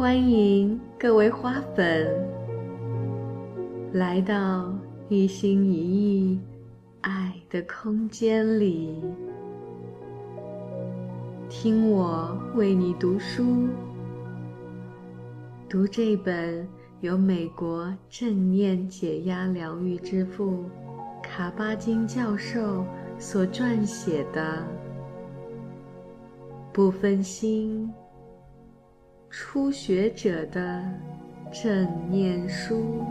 欢迎各位花粉来到一心一意爱的空间里，听我为你读书，读这本由美国正念解压疗愈之父卡巴金教授所撰写的《不分心》。初学者的正念书。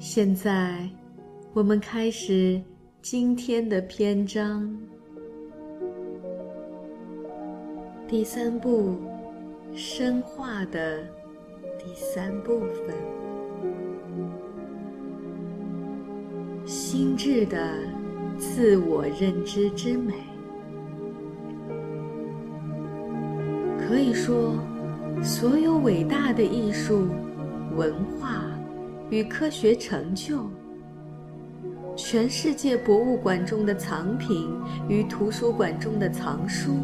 现在，我们开始今天的篇章。第三步，深化的第三部分，心智的自我认知之美。可以说，所有伟大的艺术、文化与科学成就，全世界博物馆中的藏品与图书馆中的藏书，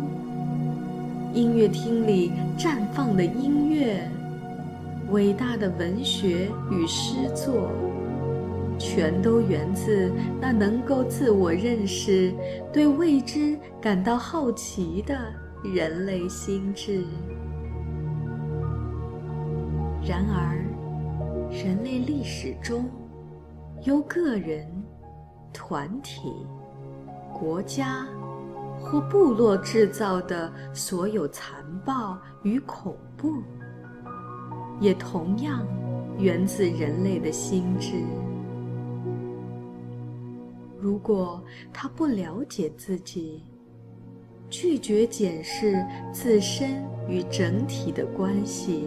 音乐厅里绽放的音乐，伟大的文学与诗作，全都源自那能够自我认识、对未知感到好奇的。人类心智。然而，人类历史中，由个人、团体、国家或部落制造的所有残暴与恐怖，也同样源自人类的心智。如果他不了解自己，拒绝检视自身与整体的关系，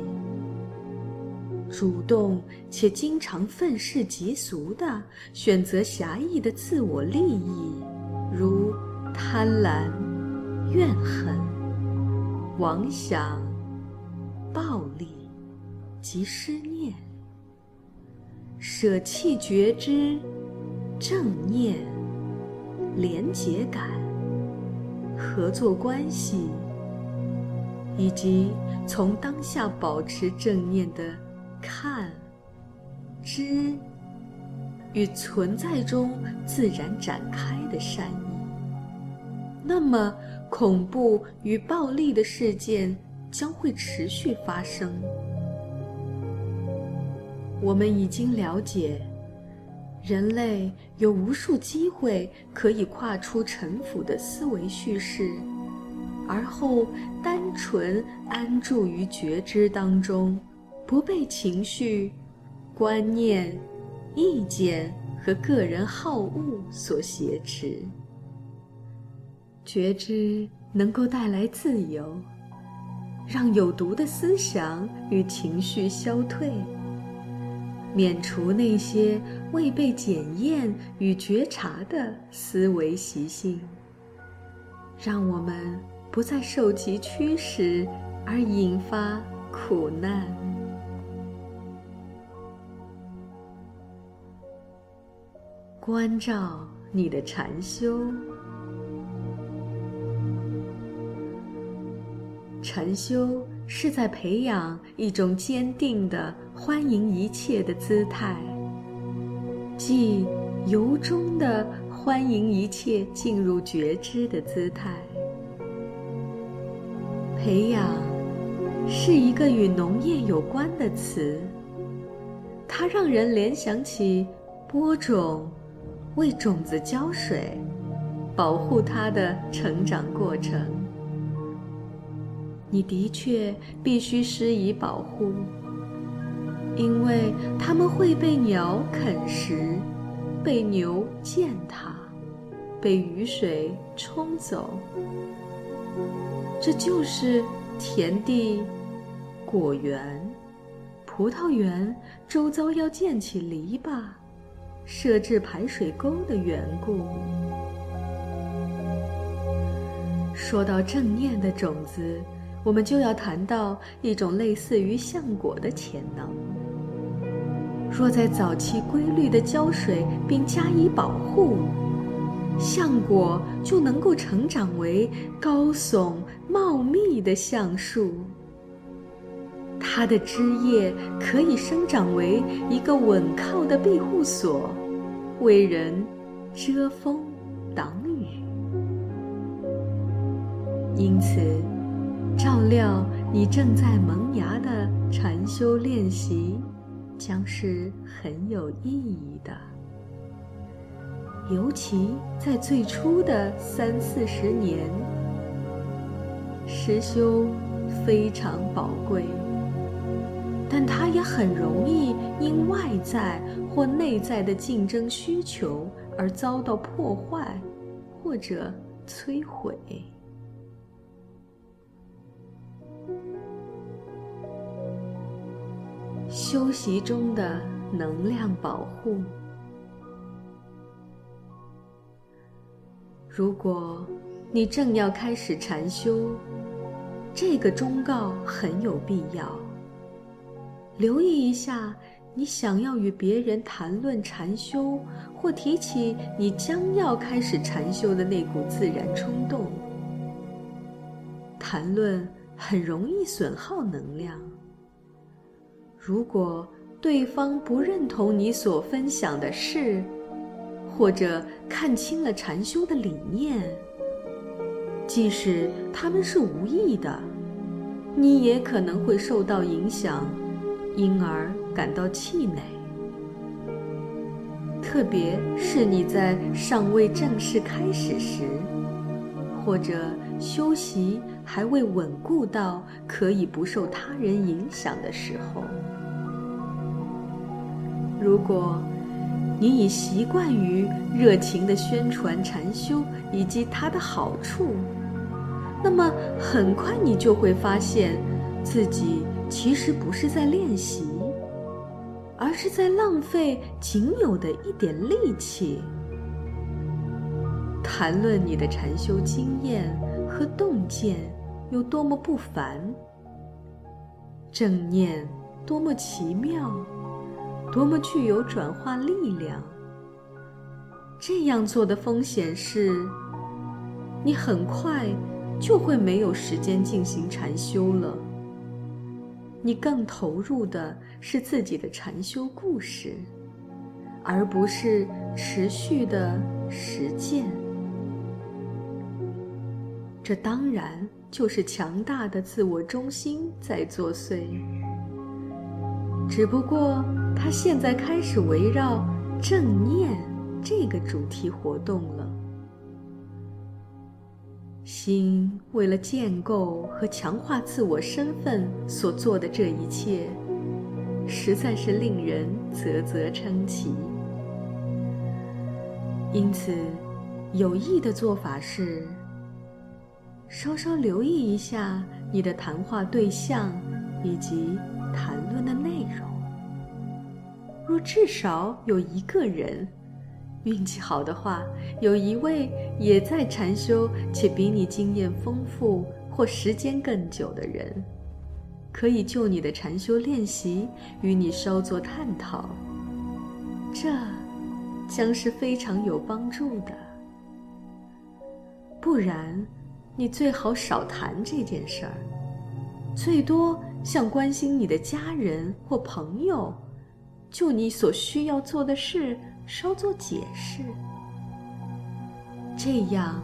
主动且经常愤世嫉俗地选择狭义的自我利益，如贪婪、怨恨、妄想、暴力及失念，舍弃觉知、正念、廉洁感。合作关系，以及从当下保持正念的看、知与存在中自然展开的善意，那么恐怖与暴力的事件将会持续发生。我们已经了解。人类有无数机会可以跨出沉浮的思维叙事，而后单纯安住于觉知当中，不被情绪、观念、意见和个人好恶所挟持。觉知能够带来自由，让有毒的思想与情绪消退。免除那些未被检验与觉察的思维习性，让我们不再受其驱使而引发苦难。关照你的禅修，禅修。是在培养一种坚定的欢迎一切的姿态，即由衷的欢迎一切进入觉知的姿态。培养是一个与农业有关的词，它让人联想起播种、为种子浇水、保护它的成长过程。你的确必须施以保护，因为它们会被鸟啃食，被牛践踏，被雨水冲走。这就是田地、果园、葡萄园周遭要建起篱笆、设置排水沟的缘故。说到正念的种子。我们就要谈到一种类似于橡果的潜能。若在早期规律的浇水并加以保护，橡果就能够成长为高耸茂密的橡树。它的枝叶可以生长为一个稳靠的庇护所，为人遮风挡雨。因此，照料你正在萌芽的禅修练习，将是很有意义的。尤其在最初的三四十年，实修非常宝贵，但它也很容易因外在或内在的竞争需求而遭到破坏或者摧毁。修习中的能量保护。如果你正要开始禅修，这个忠告很有必要。留意一下，你想要与别人谈论禅修，或提起你将要开始禅修的那股自然冲动。谈论很容易损耗能量。如果对方不认同你所分享的事，或者看清了禅修的理念，即使他们是无意的，你也可能会受到影响，因而感到气馁。特别是你在尚未正式开始时，或者修习还未稳固到可以不受他人影响的时候，如果。你已习惯于热情地宣传禅修以及它的好处，那么很快你就会发现，自己其实不是在练习，而是在浪费仅有的一点力气。谈论你的禅修经验和洞见有多么不凡，正念多么奇妙。多么具有转化力量！这样做的风险是，你很快就会没有时间进行禅修了。你更投入的是自己的禅修故事，而不是持续的实践。这当然就是强大的自我中心在作祟。只不过，他现在开始围绕正念这个主题活动了。心为了建构和强化自我身份所做的这一切，实在是令人啧啧称奇。因此，有益的做法是，稍稍留意一下你的谈话对象以及。谈论的内容，若至少有一个人，运气好的话，有一位也在禅修且比你经验丰富或时间更久的人，可以就你的禅修练习与你稍作探讨，这将是非常有帮助的。不然，你最好少谈这件事儿，最多。向关心你的家人或朋友，就你所需要做的事稍作解释，这样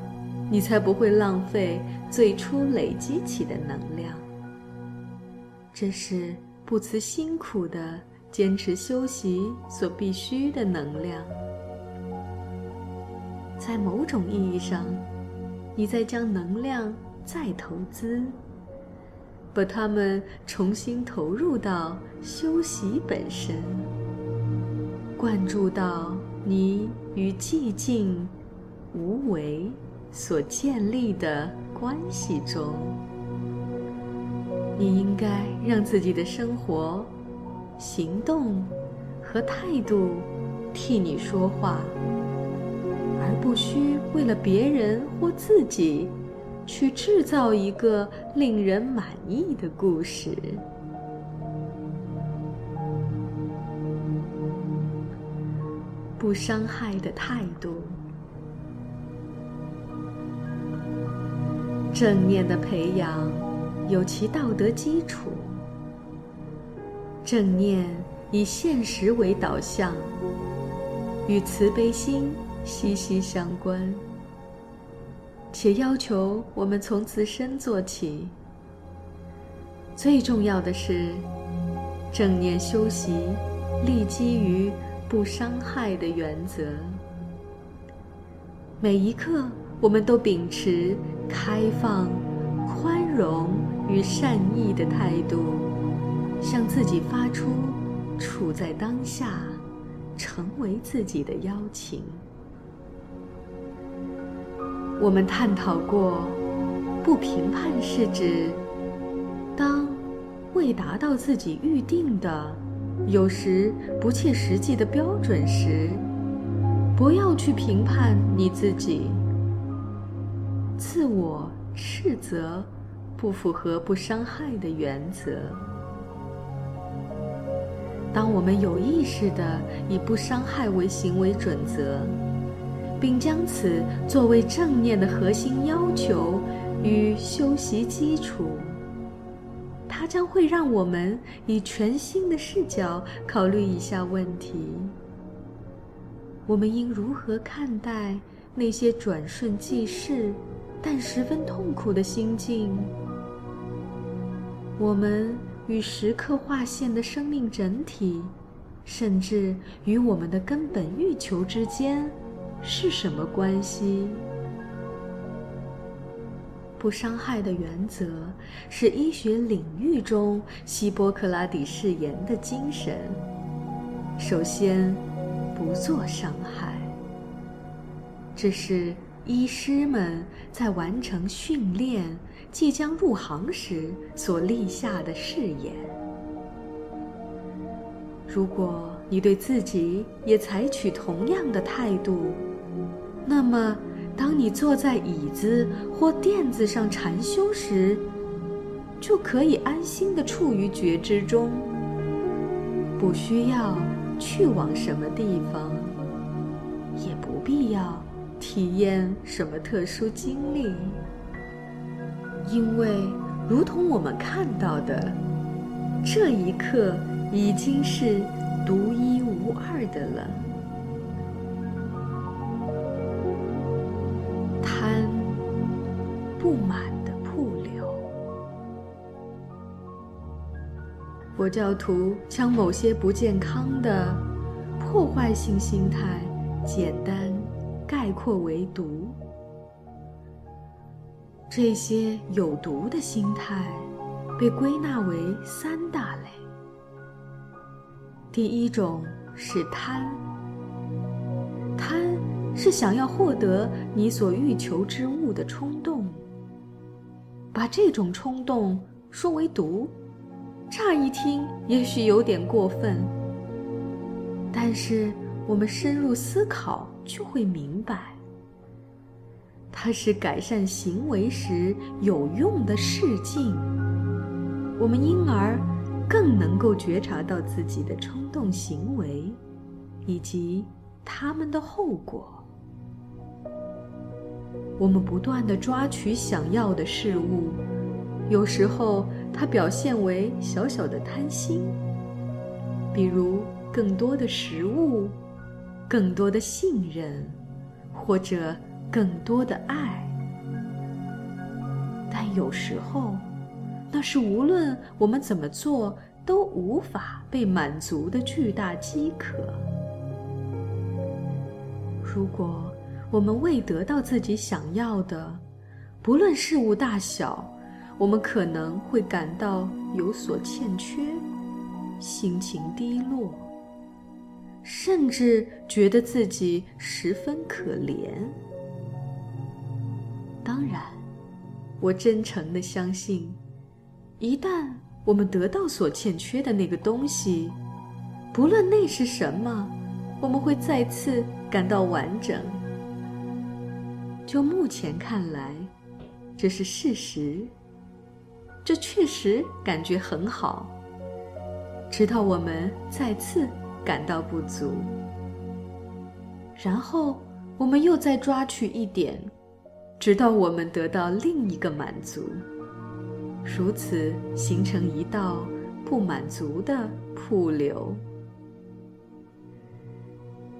你才不会浪费最初累积起的能量。这是不辞辛苦的坚持修习所必须的能量。在某种意义上，你在将能量再投资。把它们重新投入到修习本身，灌注到你与寂静、无为所建立的关系中。你应该让自己的生活、行动和态度替你说话，而不需为了别人或自己。去制造一个令人满意的故事。不伤害的态度，正念的培养有其道德基础。正念以现实为导向，与慈悲心息息相关，且要求我们从自身做起。最重要的是，正念修习立基于不伤害的原则。每一刻，我们都秉持开放、宽容与善意的态度，向自己发出处在当下、成为自己的邀请。我们探讨过，不评判是指。当未达到自己预定的、有时不切实际的标准时，不要去评判你自己。自我斥责不符合不伤害的原则。当我们有意识地以不伤害为行为准则，并将此作为正念的核心要求与修习基础。它将会让我们以全新的视角考虑以下问题：我们应如何看待那些转瞬即逝但十分痛苦的心境？我们与时刻划线的生命整体，甚至与我们的根本欲求之间，是什么关系？不伤害的原则是医学领域中希波克拉底誓言的精神。首先，不做伤害。这是医师们在完成训练、即将入行时所立下的誓言。如果你对自己也采取同样的态度，那么。当你坐在椅子或垫子上禅修时，就可以安心地处于觉知中，不需要去往什么地方，也不必要体验什么特殊经历，因为如同我们看到的，这一刻已经是独一无二的了。不满的瀑流。佛教徒将某些不健康的破坏性心态简单概括为毒。这些有毒的心态被归纳为三大类。第一种是贪，贪是想要获得你所欲求之物的冲动。把这种冲动说为毒，乍一听也许有点过分。但是我们深入思考就会明白，它是改善行为时有用的试镜。我们因而更能够觉察到自己的冲动行为，以及他们的后果。我们不断地抓取想要的事物，有时候它表现为小小的贪心，比如更多的食物、更多的信任，或者更多的爱。但有时候，那是无论我们怎么做都无法被满足的巨大饥渴。如果。我们未得到自己想要的，不论事物大小，我们可能会感到有所欠缺，心情低落，甚至觉得自己十分可怜。当然，我真诚的相信，一旦我们得到所欠缺的那个东西，不论那是什么，我们会再次感到完整。就目前看来，这是事实。这确实感觉很好，直到我们再次感到不足，然后我们又再抓取一点，直到我们得到另一个满足，如此形成一道不满足的瀑流。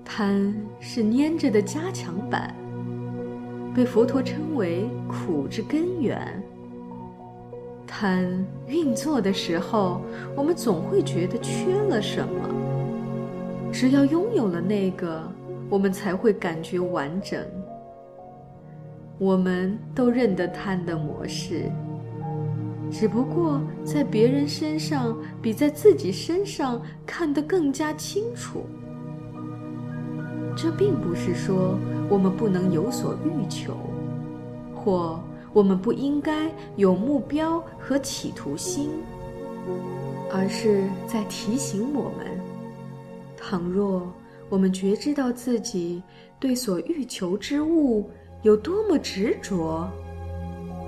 贪是粘着的加强版，被佛陀称为苦之根源。贪运作的时候，我们总会觉得缺了什么。只要拥有了那个，我们才会感觉完整。我们都认得贪的模式，只不过在别人身上比在自己身上看得更加清楚。这并不是说我们不能有所欲求，或。我们不应该有目标和企图心，而是在提醒我们：倘若我们觉知到自己对所欲求之物有多么执着，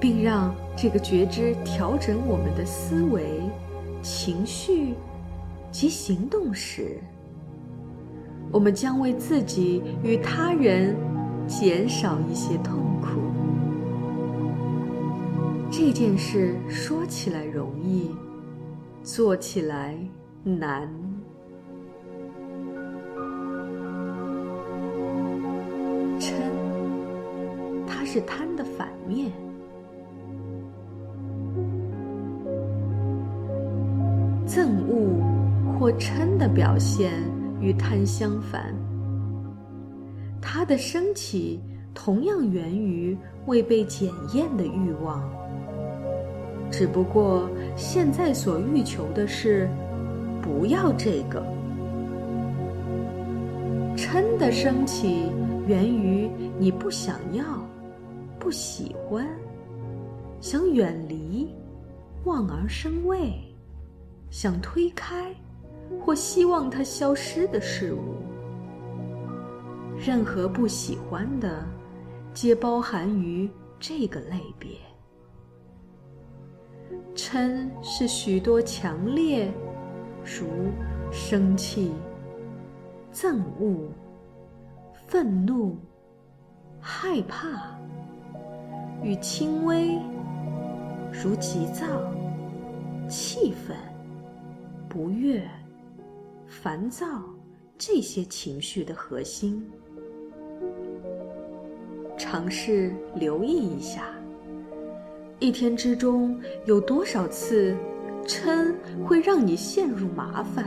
并让这个觉知调整我们的思维、情绪及行动时，我们将为自己与他人减少一些痛苦。这件事说起来容易，做起来难。嗔，它是贪的反面。憎恶或嗔的表现与贪相反，它的升起同样源于未被检验的欲望。只不过现在所欲求的是，不要这个。嗔的升起源于你不想要、不喜欢、想远离、望而生畏、想推开或希望它消失的事物。任何不喜欢的，皆包含于这个类别。嗔是许多强烈，如生气、憎恶、愤怒、害怕，与轻微，如急躁、气愤、不悦、烦躁这些情绪的核心。尝试留意一下。一天之中有多少次，嗔会让你陷入麻烦？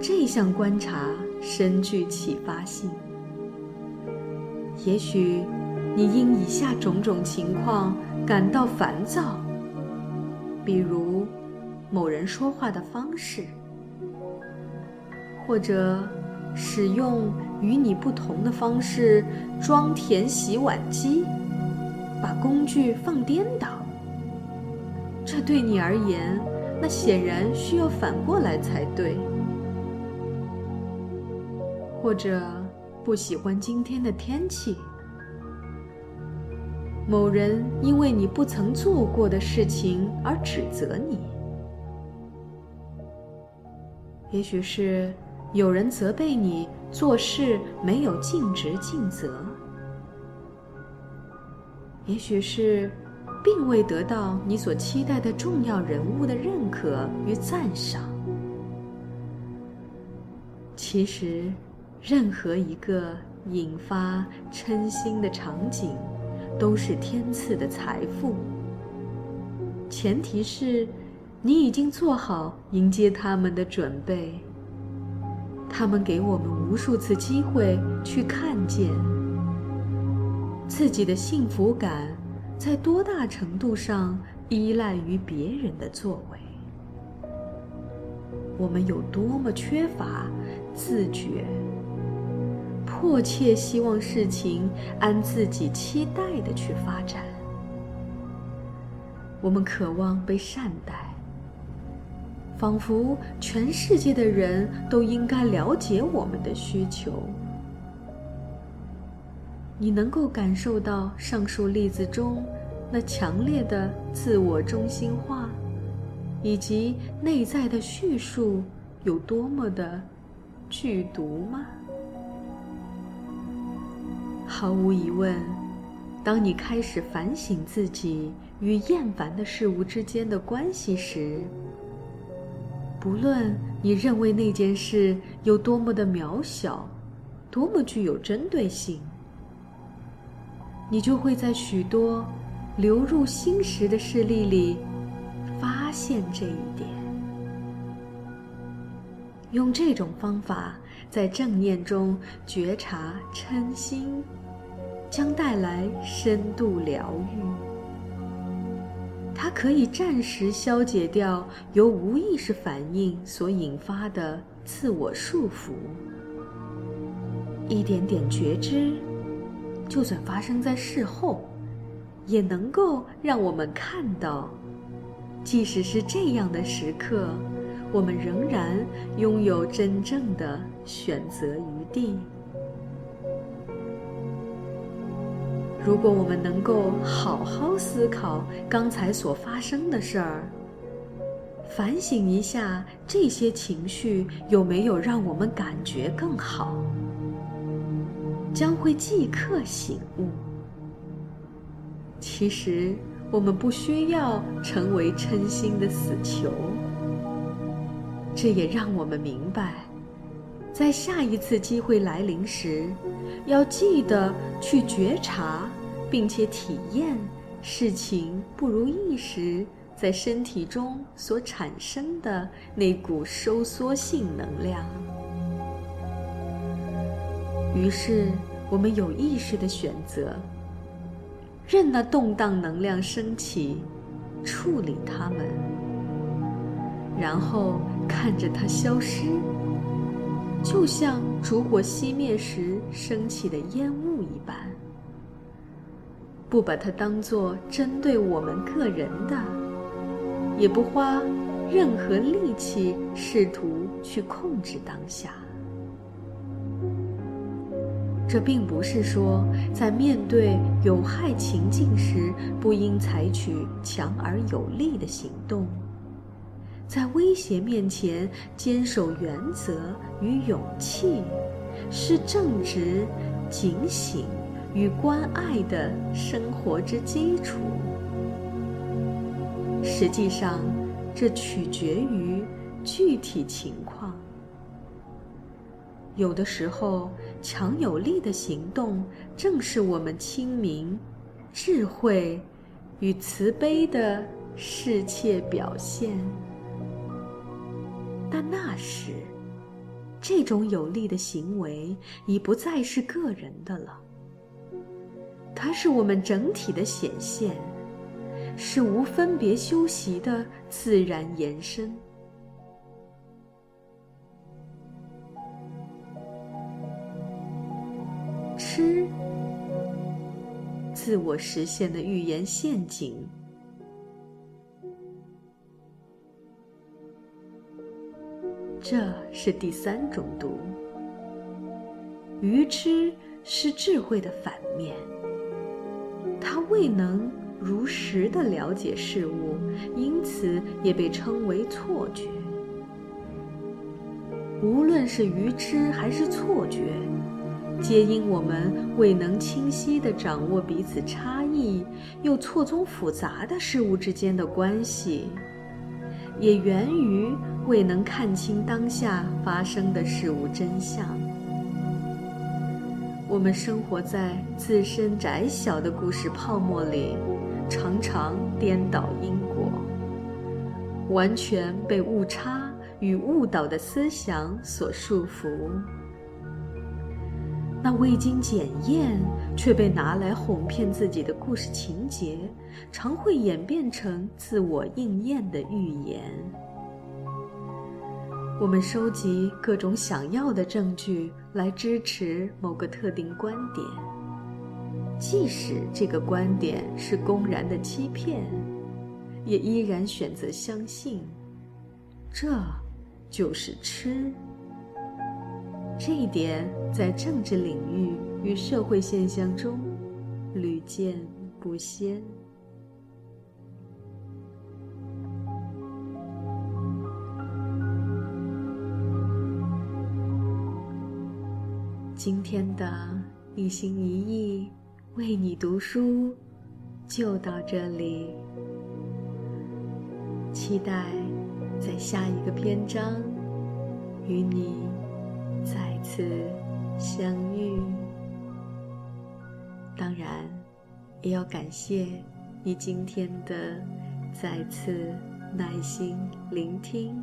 这项观察深具启发性。也许你因以下种种情况感到烦躁，比如某人说话的方式，或者使用与你不同的方式装填洗碗机。把工具放颠倒，这对你而言，那显然需要反过来才对。或者不喜欢今天的天气，某人因为你不曾做过的事情而指责你，也许是有人责备你做事没有尽职尽责。也许是，并未得到你所期待的重要人物的认可与赞赏。其实，任何一个引发嗔心的场景，都是天赐的财富。前提是，你已经做好迎接他们的准备。他们给我们无数次机会去看见。自己的幸福感在多大程度上依赖于别人的作为？我们有多么缺乏自觉，迫切希望事情按自己期待的去发展。我们渴望被善待，仿佛全世界的人都应该了解我们的需求。你能够感受到上述例子中那强烈的自我中心化，以及内在的叙述有多么的剧毒吗？毫无疑问，当你开始反省自己与厌烦的事物之间的关系时，不论你认为那件事有多么的渺小，多么具有针对性，你就会在许多流入心识的事例里发现这一点。用这种方法在正念中觉察嗔心。将带来深度疗愈，它可以暂时消解掉由无意识反应所引发的自我束缚。一点点觉知，就算发生在事后，也能够让我们看到，即使是这样的时刻，我们仍然拥有真正的选择余地。如果我们能够好好思考刚才所发生的事儿，反省一下这些情绪有没有让我们感觉更好，将会即刻醒悟。其实我们不需要成为嗔心的死囚，这也让我们明白，在下一次机会来临时。要记得去觉察，并且体验事情不如意时在身体中所产生的那股收缩性能量。于是，我们有意识的选择，任那动荡能量升起，处理它们，然后看着它消失。就像烛火熄灭时升起的烟雾一般，不把它当作针对我们个人的，也不花任何力气试图去控制当下。这并不是说在面对有害情境时不应采取强而有力的行动。在威胁面前坚守原则与勇气，是正直、警醒与关爱的生活之基础。实际上，这取决于具体情况。有的时候，强有力的行动正是我们清明、智慧与慈悲的世切表现。但那时，这种有力的行为已不再是个人的了。它是我们整体的显现，是无分别修习的自然延伸。吃，自我实现的预言陷阱。这是第三种毒。愚痴是智慧的反面，他未能如实的了解事物，因此也被称为错觉。无论是愚痴还是错觉，皆因我们未能清晰的掌握彼此差异又错综复杂的事物之间的关系，也源于。未能看清当下发生的事物真相，我们生活在自身窄小的故事泡沫里，常常颠倒因果，完全被误差与误导的思想所束缚。那未经检验却被拿来哄骗自己的故事情节，常会演变成自我应验的预言。我们收集各种想要的证据来支持某个特定观点，即使这个观点是公然的欺骗，也依然选择相信。这就是吃。这一点在政治领域与社会现象中屡见不鲜。今天的一心一意为你读书就到这里，期待在下一个篇章与你再次相遇。当然，也要感谢你今天的再次耐心聆听。